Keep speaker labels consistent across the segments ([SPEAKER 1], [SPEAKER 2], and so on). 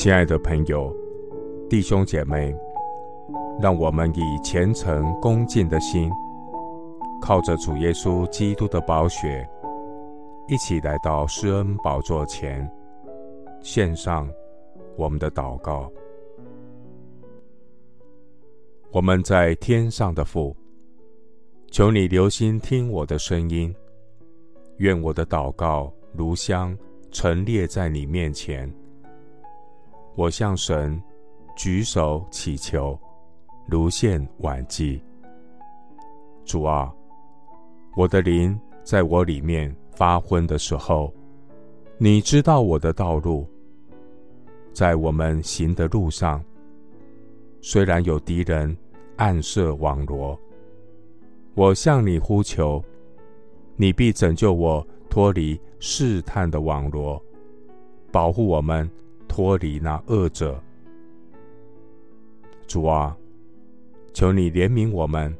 [SPEAKER 1] 亲爱的朋友、弟兄姐妹，让我们以虔诚恭敬的心，靠着主耶稣基督的宝血，一起来到施恩宝座前，献上我们的祷告。我们在天上的父，求你留心听我的声音，愿我的祷告如香陈列在你面前。我向神举手祈求，如现晚祭。主啊，我的灵在我里面发昏的时候，你知道我的道路。在我们行的路上，虽然有敌人暗设网罗，我向你呼求，你必拯救我脱离试探的网罗，保护我们。脱离那恶者，主啊，求你怜悯我们，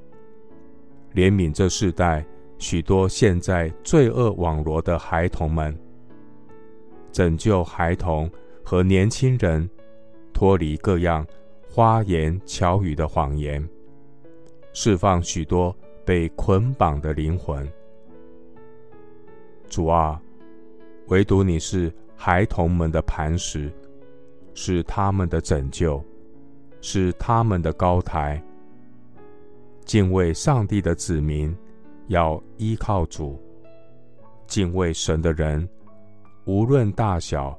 [SPEAKER 1] 怜悯这世代许多陷在罪恶网罗的孩童们，拯救孩童和年轻人脱离各样花言巧语的谎言，释放许多被捆绑的灵魂。主啊，唯独你是孩童们的磐石。是他们的拯救，是他们的高台。敬畏上帝的子民要依靠主，敬畏神的人，无论大小，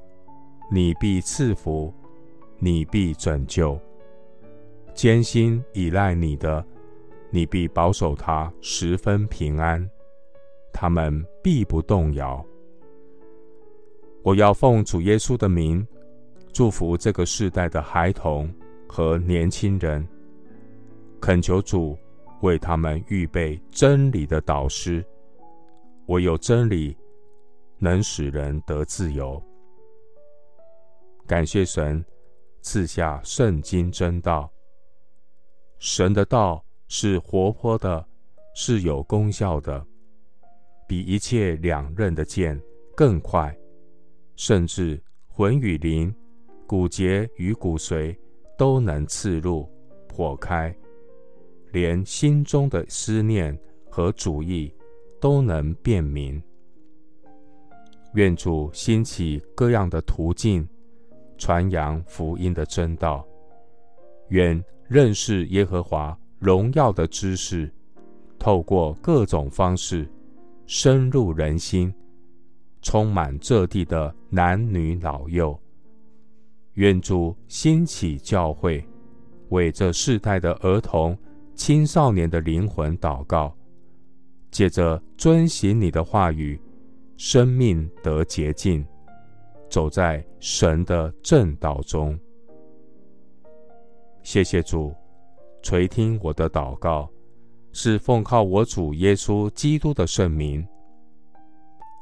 [SPEAKER 1] 你必赐福，你必拯救。艰辛倚赖你的，你必保守他十分平安，他们必不动摇。我要奉主耶稣的名。祝福这个世代的孩童和年轻人，恳求主为他们预备真理的导师。唯有真理能使人得自由。感谢神赐下圣经真道。神的道是活泼的，是有功效的，比一切两刃的剑更快，甚至魂与灵。骨节与骨髓都能刺入、破开，连心中的思念和主意都能辨明。愿主兴起各样的途径，传扬福音的真道。愿认识耶和华荣耀的知识，透过各种方式深入人心，充满这地的男女老幼。愿主兴起教会，为这世代的儿童、青少年的灵魂祷告，借着遵行你的话语，生命得洁净，走在神的正道中。谢谢主，垂听我的祷告，是奉靠我主耶稣基督的圣名。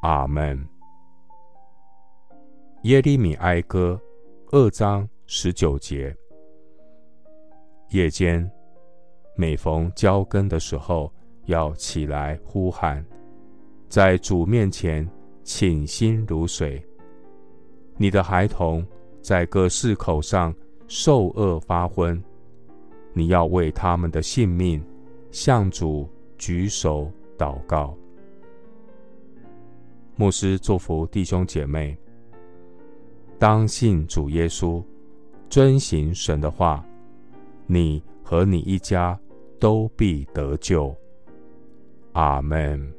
[SPEAKER 1] 阿门。耶利米哀歌。二章十九节，夜间每逢交更的时候，要起来呼喊，在主面前倾心如水。你的孩童在各市口上受饿发昏，你要为他们的性命向主举手祷告。牧师祝福弟兄姐妹。当信主耶稣，遵行神的话，你和你一家都必得救。阿门。